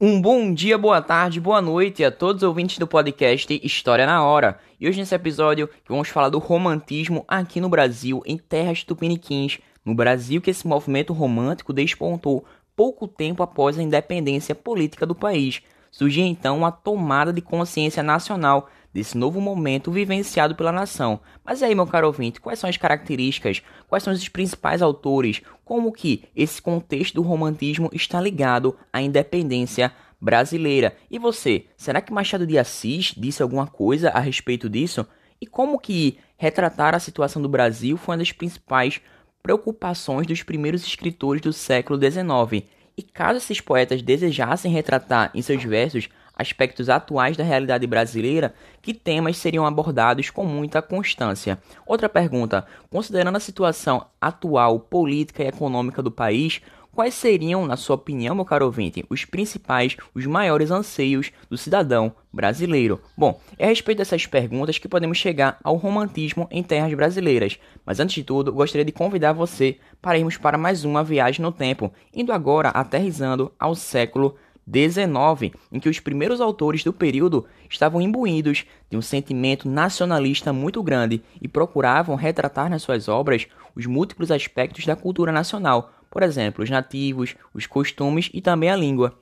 Um bom dia, boa tarde, boa noite a todos os ouvintes do podcast História na Hora. E hoje nesse episódio vamos falar do romantismo aqui no Brasil, em terras tupiniquins. No Brasil que esse movimento romântico despontou pouco tempo após a independência política do país. Surgiu então a tomada de consciência nacional desse novo momento vivenciado pela nação. Mas aí, meu caro ouvinte, quais são as características? Quais são os principais autores? Como que esse contexto do romantismo está ligado à independência brasileira? E você, será que Machado de Assis disse alguma coisa a respeito disso? E como que retratar a situação do Brasil foi uma das principais preocupações dos primeiros escritores do século XIX? E caso esses poetas desejassem retratar em seus versos aspectos atuais da realidade brasileira, que temas seriam abordados com muita constância? Outra pergunta: considerando a situação atual política e econômica do país, quais seriam, na sua opinião, meu caro ouvinte, os principais, os maiores anseios do cidadão brasileiro? Bom, é a respeito dessas perguntas que podemos chegar ao romantismo em terras brasileiras. Mas antes de tudo, gostaria de convidar você para irmos para mais uma viagem no tempo, indo agora aterrizando ao século 19, em que os primeiros autores do período estavam imbuídos de um sentimento nacionalista muito grande e procuravam retratar nas suas obras os múltiplos aspectos da cultura nacional, por exemplo, os nativos, os costumes e também a língua.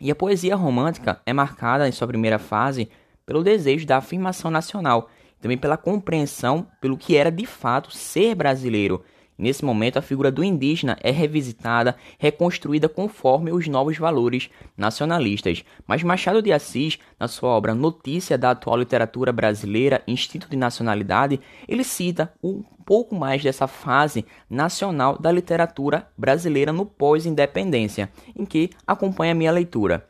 E a poesia romântica é marcada em sua primeira fase pelo desejo da afirmação nacional, também pela compreensão pelo que era de fato ser brasileiro Nesse momento, a figura do indígena é revisitada, reconstruída conforme os novos valores nacionalistas. Mas Machado de Assis, na sua obra Notícia da Atual Literatura Brasileira, Instinto de Nacionalidade, ele cita um pouco mais dessa fase nacional da literatura brasileira no pós-independência, em que acompanha minha leitura.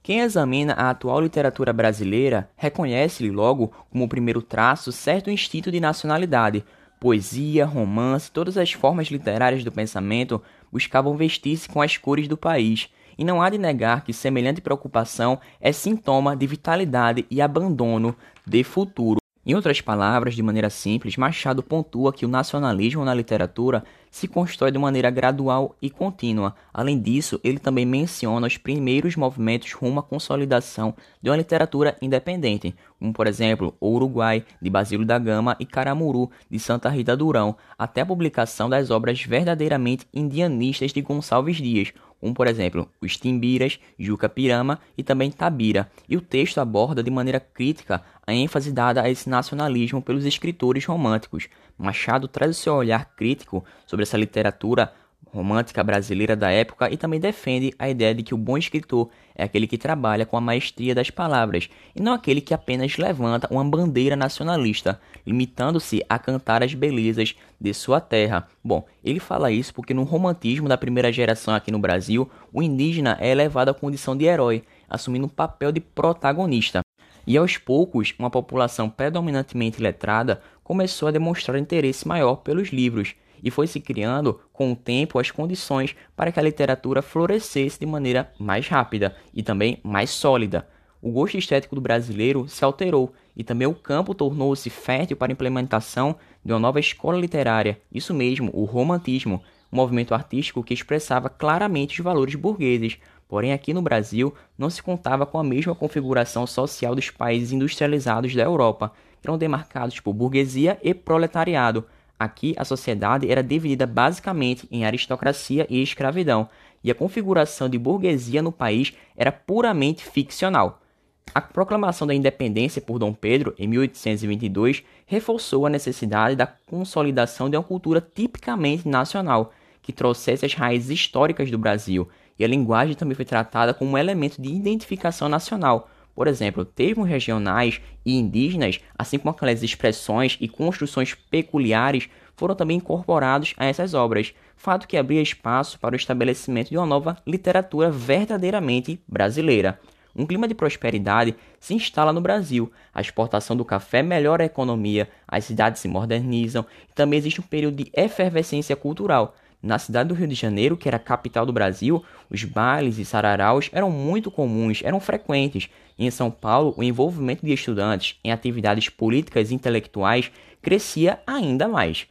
Quem examina a atual literatura brasileira reconhece-lhe logo como primeiro traço certo instinto de nacionalidade, Poesia, romance, todas as formas literárias do pensamento buscavam vestir-se com as cores do país, e não há de negar que semelhante preocupação é sintoma de vitalidade e abandono de futuro. Em outras palavras, de maneira simples, Machado pontua que o nacionalismo na literatura se constrói de maneira gradual e contínua. Além disso, ele também menciona os primeiros movimentos rumo à consolidação de uma literatura independente, como por exemplo O Uruguai, de Basílio da Gama e Caramuru, de Santa Rita Durão, até a publicação das obras verdadeiramente indianistas de Gonçalves Dias, como por exemplo os Timbiras, Juca Pirama e também Tabira, e o texto aborda de maneira crítica a ênfase dada a esse nacionalismo pelos escritores românticos. Machado traz o seu olhar crítico sobre essa literatura romântica brasileira da época e também defende a ideia de que o bom escritor é aquele que trabalha com a maestria das palavras e não aquele que apenas levanta uma bandeira nacionalista, limitando-se a cantar as belezas de sua terra. Bom, ele fala isso porque no romantismo da primeira geração aqui no Brasil, o indígena é elevado à condição de herói, assumindo um papel de protagonista. E aos poucos, uma população predominantemente letrada começou a demonstrar interesse maior pelos livros e foi se criando com o tempo as condições para que a literatura florescesse de maneira mais rápida e também mais sólida. O gosto estético do brasileiro se alterou e também o campo tornou-se fértil para a implementação de uma nova escola literária, isso mesmo, o romantismo, um movimento artístico que expressava claramente os valores burgueses. Porém, aqui no Brasil não se contava com a mesma configuração social dos países industrializados da Europa, que eram demarcados por burguesia e proletariado, Aqui, a sociedade era dividida basicamente em aristocracia e escravidão, e a configuração de burguesia no país era puramente ficcional. A proclamação da independência por Dom Pedro, em 1822, reforçou a necessidade da consolidação de uma cultura tipicamente nacional, que trouxesse as raízes históricas do Brasil, e a linguagem também foi tratada como um elemento de identificação nacional, por exemplo, termos regionais e indígenas, assim como aquelas expressões e construções peculiares, foram também incorporados a essas obras, fato que abria espaço para o estabelecimento de uma nova literatura verdadeiramente brasileira. Um clima de prosperidade se instala no Brasil, a exportação do café melhora a economia, as cidades se modernizam e também existe um período de efervescência cultural, na cidade do Rio de Janeiro, que era a capital do Brasil, os bailes e sararaus eram muito comuns, eram frequentes. E em São Paulo, o envolvimento de estudantes em atividades políticas e intelectuais crescia ainda mais.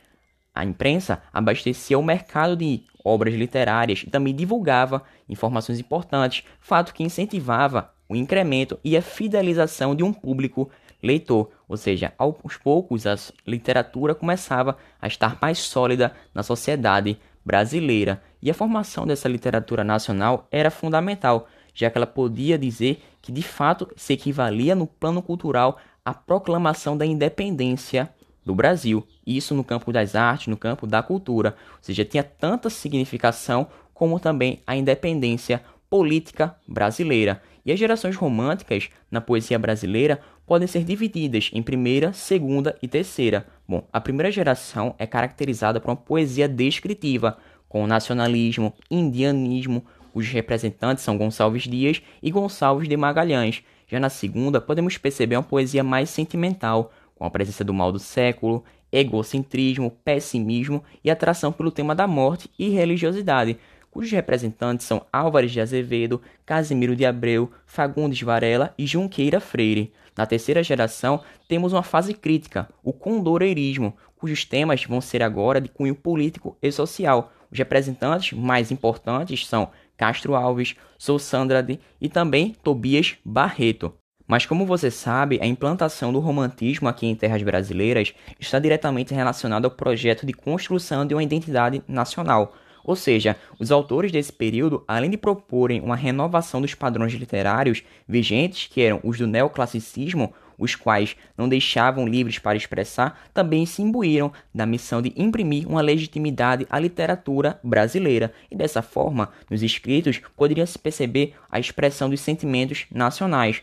A imprensa abastecia o mercado de obras literárias e também divulgava informações importantes, fato que incentivava o incremento e a fidelização de um público leitor, ou seja, aos poucos a literatura começava a estar mais sólida na sociedade brasileira. E a formação dessa literatura nacional era fundamental, já que ela podia dizer que de fato se equivalia no plano cultural à proclamação da independência do Brasil, isso no campo das artes, no campo da cultura, ou seja, tinha tanta significação como também a independência política brasileira. E as gerações românticas na poesia brasileira podem ser divididas em primeira, segunda e terceira. Bom, a primeira geração é caracterizada por uma poesia descritiva, com nacionalismo, indianismo, cujos representantes são Gonçalves Dias e Gonçalves de Magalhães. Já na segunda, podemos perceber uma poesia mais sentimental, com a presença do mal do século, egocentrismo, pessimismo e atração pelo tema da morte e religiosidade, cujos representantes são Álvares de Azevedo, Casimiro de Abreu, Fagundes Varela e Junqueira Freire. Na terceira geração, temos uma fase crítica, o condoreirismo, cujos temas vão ser agora de cunho político e social. Os representantes mais importantes são Castro Alves, Sousandrade e também Tobias Barreto. Mas como você sabe, a implantação do romantismo aqui em terras brasileiras está diretamente relacionada ao projeto de construção de uma identidade nacional, ou seja, os autores desse período, além de proporem uma renovação dos padrões literários vigentes, que eram os do neoclassicismo, os quais não deixavam livres para expressar, também se imbuíram da missão de imprimir uma legitimidade à literatura brasileira, e dessa forma, nos escritos poderia se perceber a expressão dos sentimentos nacionais,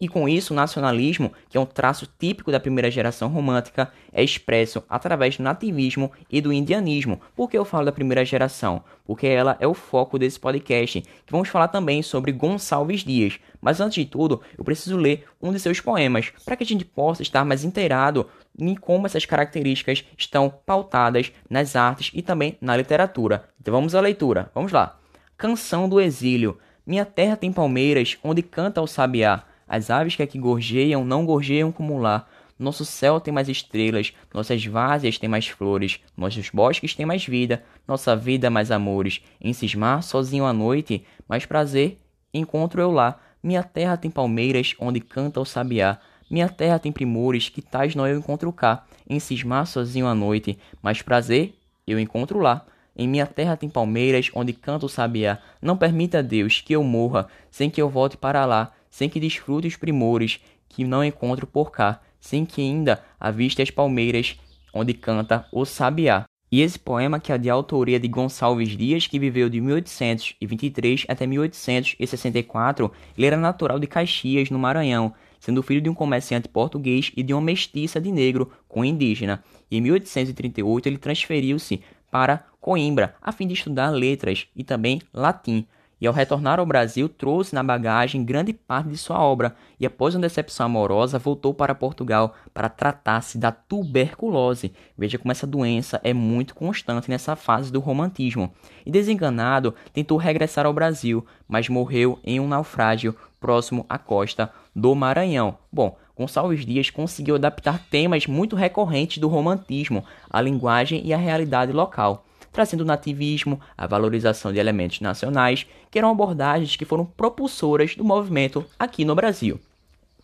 e com isso, o nacionalismo, que é um traço típico da primeira geração romântica, é expresso através do nativismo e do indianismo. Por que eu falo da primeira geração? Porque ela é o foco desse podcast, que vamos falar também sobre Gonçalves Dias. Mas antes de tudo, eu preciso ler um de seus poemas, para que a gente possa estar mais inteirado em como essas características estão pautadas nas artes e também na literatura. Então vamos à leitura. Vamos lá. Canção do Exílio. Minha terra tem palmeiras, onde canta o sabiá. As aves que aqui gorjeiam não gorjeiam como lá. Nosso céu tem mais estrelas, nossas várzeas têm mais flores, nossos bosques têm mais vida, nossa vida mais amores. Em cismar, sozinho à noite, mais prazer encontro eu lá. Minha terra tem palmeiras, onde canta o sabiá. Minha terra tem primores, que tais não eu encontro cá. Em cismar, sozinho à noite, mais prazer eu encontro lá. Em minha terra tem palmeiras, onde canta o sabiá. Não permita, Deus, que eu morra, sem que eu volte para lá sem que desfrute os primores que não encontro por cá, sem que ainda aviste as palmeiras onde canta o sabiá. E esse poema, que é de autoria de Gonçalves Dias, que viveu de 1823 até 1864, ele era natural de Caxias, no Maranhão, sendo filho de um comerciante português e de uma mestiça de negro com indígena. E em 1838 ele transferiu-se para Coimbra, a fim de estudar letras e também latim e ao retornar ao Brasil trouxe na bagagem grande parte de sua obra e após uma decepção amorosa voltou para Portugal para tratar-se da tuberculose. Veja como essa doença é muito constante nessa fase do romantismo. E desenganado, tentou regressar ao Brasil, mas morreu em um naufrágio próximo à costa do Maranhão. Bom, Gonçalves Dias conseguiu adaptar temas muito recorrentes do romantismo à linguagem e à realidade local trazendo o nativismo, a valorização de elementos nacionais, que eram abordagens que foram propulsoras do movimento aqui no Brasil.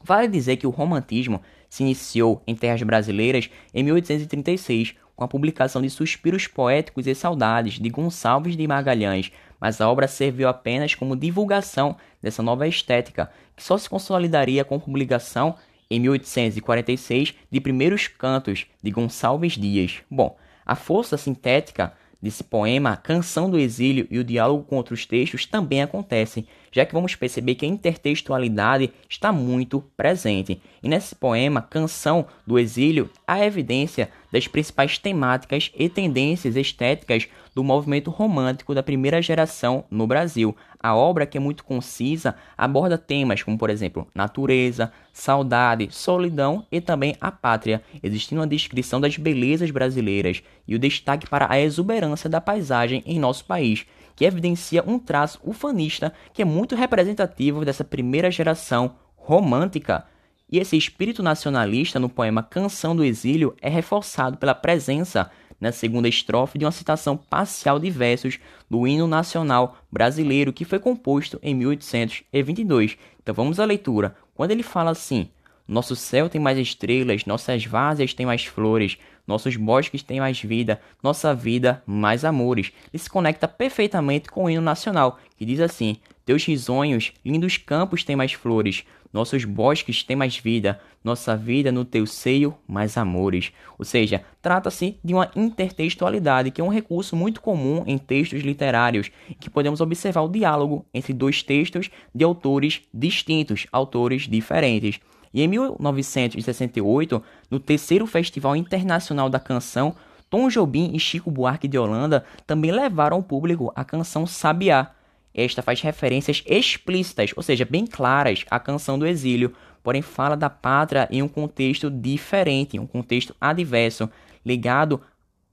Vale dizer que o romantismo se iniciou em terras brasileiras em 1836, com a publicação de Suspiros Poéticos e Saudades de Gonçalves de Magalhães, mas a obra serviu apenas como divulgação dessa nova estética, que só se consolidaria com a publicação em 1846 de Primeiros Cantos de Gonçalves Dias. Bom, a força sintética desse poema, a canção do exílio e o diálogo com outros textos também acontecem, já que vamos perceber que a intertextualidade está muito presente. E nesse poema, Canção do Exílio, há evidência das principais temáticas e tendências estéticas do movimento romântico da primeira geração no Brasil. A obra, que é muito concisa, aborda temas como, por exemplo, natureza, saudade, solidão e também a pátria, existindo uma descrição das belezas brasileiras e o destaque para a exuberância da paisagem em nosso país, que evidencia um traço ufanista que é muito representativo dessa primeira geração romântica. E esse espírito nacionalista no poema Canção do Exílio é reforçado pela presença na segunda estrofe de uma citação parcial de versos do hino nacional brasileiro que foi composto em 1822. Então vamos à leitura. Quando ele fala assim: Nosso céu tem mais estrelas, nossas várzeas têm mais flores, nossos bosques têm mais vida, nossa vida mais amores. Ele se conecta perfeitamente com o hino nacional, que diz assim: Teus risonhos, lindos campos têm mais flores, nossos bosques têm mais vida, nossa vida no teu seio mais amores. Ou seja, trata-se de uma intertextualidade, que é um recurso muito comum em textos literários, que podemos observar o diálogo entre dois textos de autores distintos, autores diferentes. E em 1968, no terceiro Festival Internacional da Canção, Tom Jobim e Chico Buarque de Holanda também levaram ao público a canção Sabiá. Esta faz referências explícitas, ou seja, bem claras, à canção do exílio, porém fala da pátria em um contexto diferente, em um contexto adverso, ligado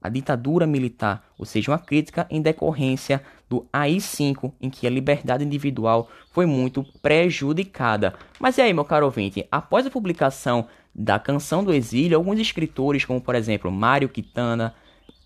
à ditadura militar, ou seja, uma crítica em decorrência do AI-5, em que a liberdade individual foi muito prejudicada. Mas e aí, meu caro ouvinte, após a publicação da Canção do Exílio, alguns escritores, como por exemplo Mário Quintana,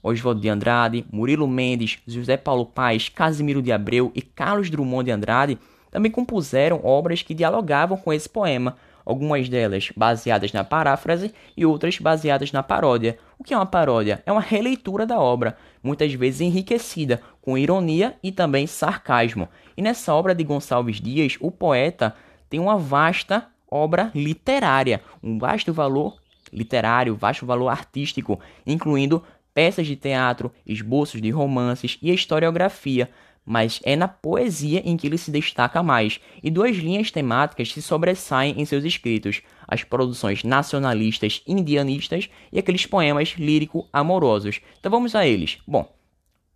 Oswaldo de Andrade, Murilo Mendes, José Paulo Paes, Casimiro de Abreu e Carlos Drummond de Andrade, também compuseram obras que dialogavam com esse poema, algumas delas baseadas na paráfrase e outras baseadas na paródia. O que é uma paródia? É uma releitura da obra, muitas vezes enriquecida, com ironia e também sarcasmo. E nessa obra de Gonçalves Dias, o poeta tem uma vasta obra literária, um vasto valor literário, vasto valor artístico, incluindo peças de teatro, esboços de romances e historiografia, mas é na poesia em que ele se destaca mais, e duas linhas temáticas se sobressaem em seus escritos: as produções nacionalistas indianistas e aqueles poemas lírico-amorosos. Então vamos a eles. Bom,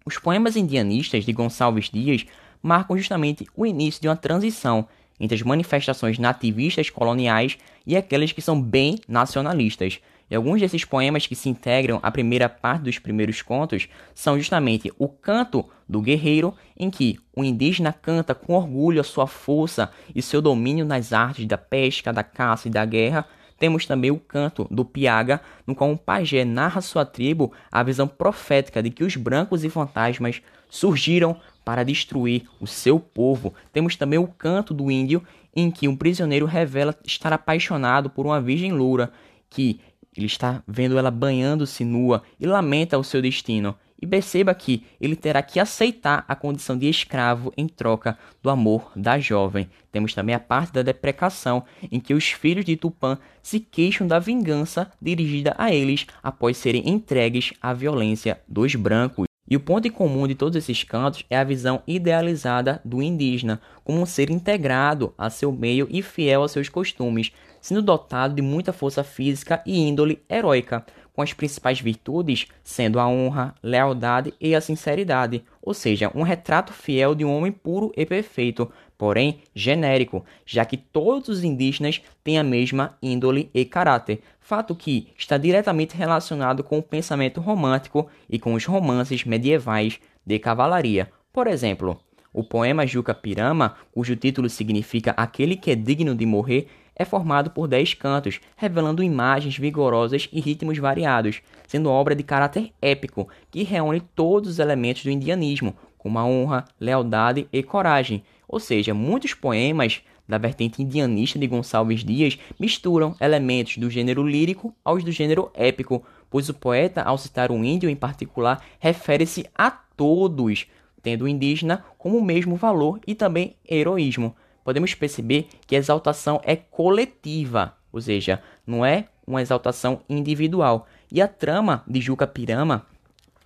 os poemas indianistas de Gonçalves Dias marcam justamente o início de uma transição entre as manifestações nativistas coloniais e aquelas que são bem nacionalistas. E alguns desses poemas que se integram à primeira parte dos primeiros contos são justamente o Canto do Guerreiro, em que o indígena canta com orgulho a sua força e seu domínio nas artes da pesca, da caça e da guerra. Temos também o canto do Piaga, no qual um pajé narra sua tribo a visão profética de que os brancos e fantasmas surgiram para destruir o seu povo. Temos também o canto do índio, em que um prisioneiro revela estar apaixonado por uma virgem loura, que ele está vendo ela banhando-se nua e lamenta o seu destino. E perceba que ele terá que aceitar a condição de escravo em troca do amor da jovem. Temos também a parte da deprecação, em que os filhos de Tupã se queixam da vingança dirigida a eles após serem entregues à violência dos brancos. E o ponto em comum de todos esses cantos é a visão idealizada do indígena como um ser integrado a seu meio e fiel aos seus costumes, sendo dotado de muita força física e índole heróica, com as principais virtudes sendo a honra, lealdade e a sinceridade, ou seja, um retrato fiel de um homem puro e perfeito, porém genérico, já que todos os indígenas têm a mesma índole e caráter, fato que está diretamente relacionado com o pensamento romântico e com os romances medievais de cavalaria. Por exemplo, o poema Juca Pirama, cujo título significa Aquele que é digno de morrer, é formado por dez cantos, revelando imagens vigorosas e ritmos variados, sendo obra de caráter épico, que reúne todos os elementos do indianismo, como a honra, lealdade e coragem. Ou seja, muitos poemas da vertente indianista de Gonçalves Dias misturam elementos do gênero lírico aos do gênero épico, pois o poeta, ao citar um índio em particular, refere-se a todos, tendo o indígena como o mesmo valor e também heroísmo podemos perceber que a exaltação é coletiva, ou seja, não é uma exaltação individual. E a trama de Juca Pirama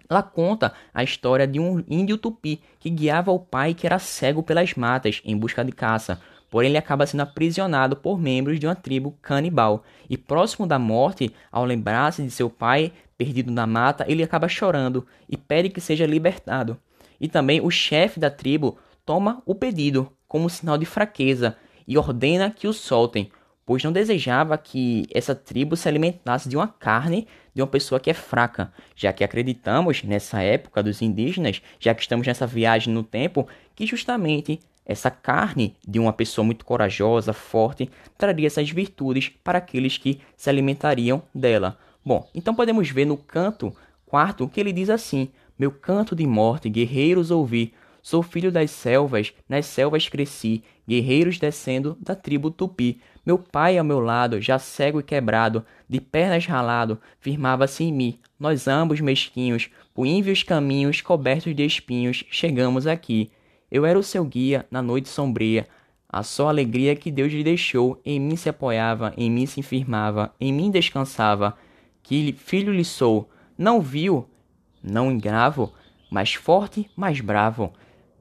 ela conta a história de um índio tupi que guiava o pai que era cego pelas matas em busca de caça. Porém, ele acaba sendo aprisionado por membros de uma tribo canibal. E próximo da morte, ao lembrar-se de seu pai perdido na mata, ele acaba chorando e pede que seja libertado. E também o chefe da tribo toma o pedido, como sinal de fraqueza e ordena que o soltem, pois não desejava que essa tribo se alimentasse de uma carne de uma pessoa que é fraca, já que acreditamos nessa época dos indígenas, já que estamos nessa viagem no tempo, que justamente essa carne de uma pessoa muito corajosa, forte, traria essas virtudes para aqueles que se alimentariam dela. Bom, então podemos ver no canto Quarto, que ele diz assim: Meu canto de morte, guerreiros ouvi. Sou filho das selvas, nas selvas cresci, guerreiros descendo da tribo tupi. Meu pai ao meu lado, já cego e quebrado, de pernas ralado, firmava-se em mim. Nós ambos mesquinhos, por ínvios caminhos cobertos de espinhos, chegamos aqui. Eu era o seu guia na noite sombria. A só alegria que Deus lhe deixou, em mim se apoiava, em mim se firmava, em mim descansava. Que filho lhe sou, não viu, não engravo, mais forte, mais bravo.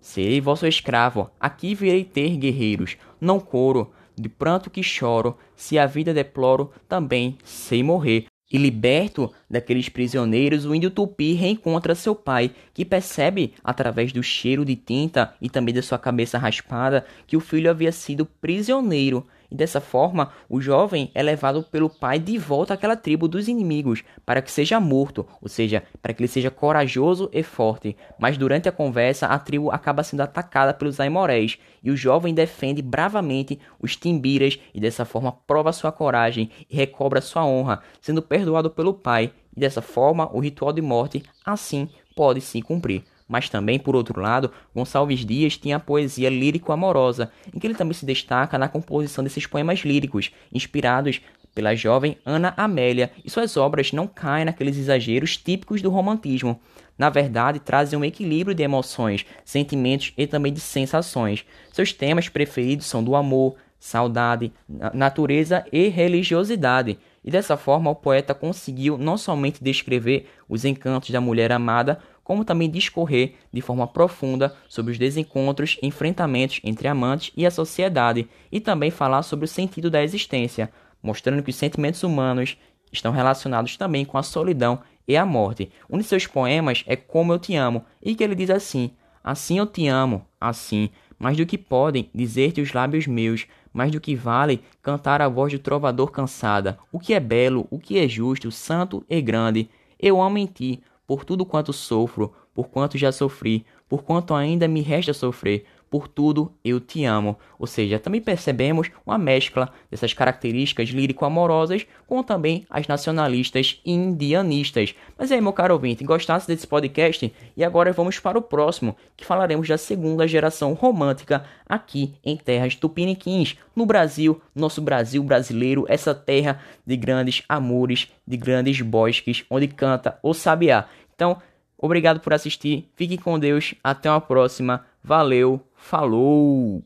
Serei vosso escravo, aqui virei ter guerreiros, não coro, de pranto que choro, se a vida deploro, também sei morrer. E liberto daqueles prisioneiros, o índio tupi reencontra seu pai, que percebe, através do cheiro de tinta e também da sua cabeça raspada, que o filho havia sido prisioneiro e dessa forma, o jovem é levado pelo pai de volta àquela tribo dos inimigos, para que seja morto, ou seja, para que ele seja corajoso e forte. Mas durante a conversa, a tribo acaba sendo atacada pelos aimorés, e o jovem defende bravamente os timbiras e dessa forma prova sua coragem e recobra sua honra, sendo perdoado pelo pai. E dessa forma, o ritual de morte assim pode se cumprir. Mas também, por outro lado, Gonçalves Dias tinha a poesia lírico-amorosa, em que ele também se destaca na composição desses poemas líricos, inspirados pela jovem Ana Amélia, e suas obras não caem naqueles exageros típicos do romantismo. Na verdade, trazem um equilíbrio de emoções, sentimentos e também de sensações. Seus temas preferidos são do amor, saudade, natureza e religiosidade. E dessa forma, o poeta conseguiu não somente descrever os encantos da mulher amada, como também discorrer de forma profunda sobre os desencontros e enfrentamentos entre amantes e a sociedade, e também falar sobre o sentido da existência, mostrando que os sentimentos humanos estão relacionados também com a solidão e a morte. Um de seus poemas é Como Eu Te Amo, e que ele diz assim: Assim eu te amo, assim, mais do que podem dizer-te os lábios meus, mais do que vale cantar a voz do trovador cansada. O que é belo, o que é justo, santo e grande, eu amo em ti, por tudo quanto sofro, por quanto já sofri, por quanto ainda me resta sofrer, por tudo eu te amo. Ou seja, também percebemos uma mescla dessas características lírico-amorosas com também as nacionalistas indianistas. Mas aí, meu caro ouvinte, gostasse desse podcast? E agora vamos para o próximo, que falaremos da segunda geração romântica aqui em terras tupiniquins, no Brasil, nosso Brasil brasileiro, essa terra de grandes amores, de grandes bosques, onde canta o sabiá. Então, obrigado por assistir, fique com Deus, até uma próxima, valeu! Falou!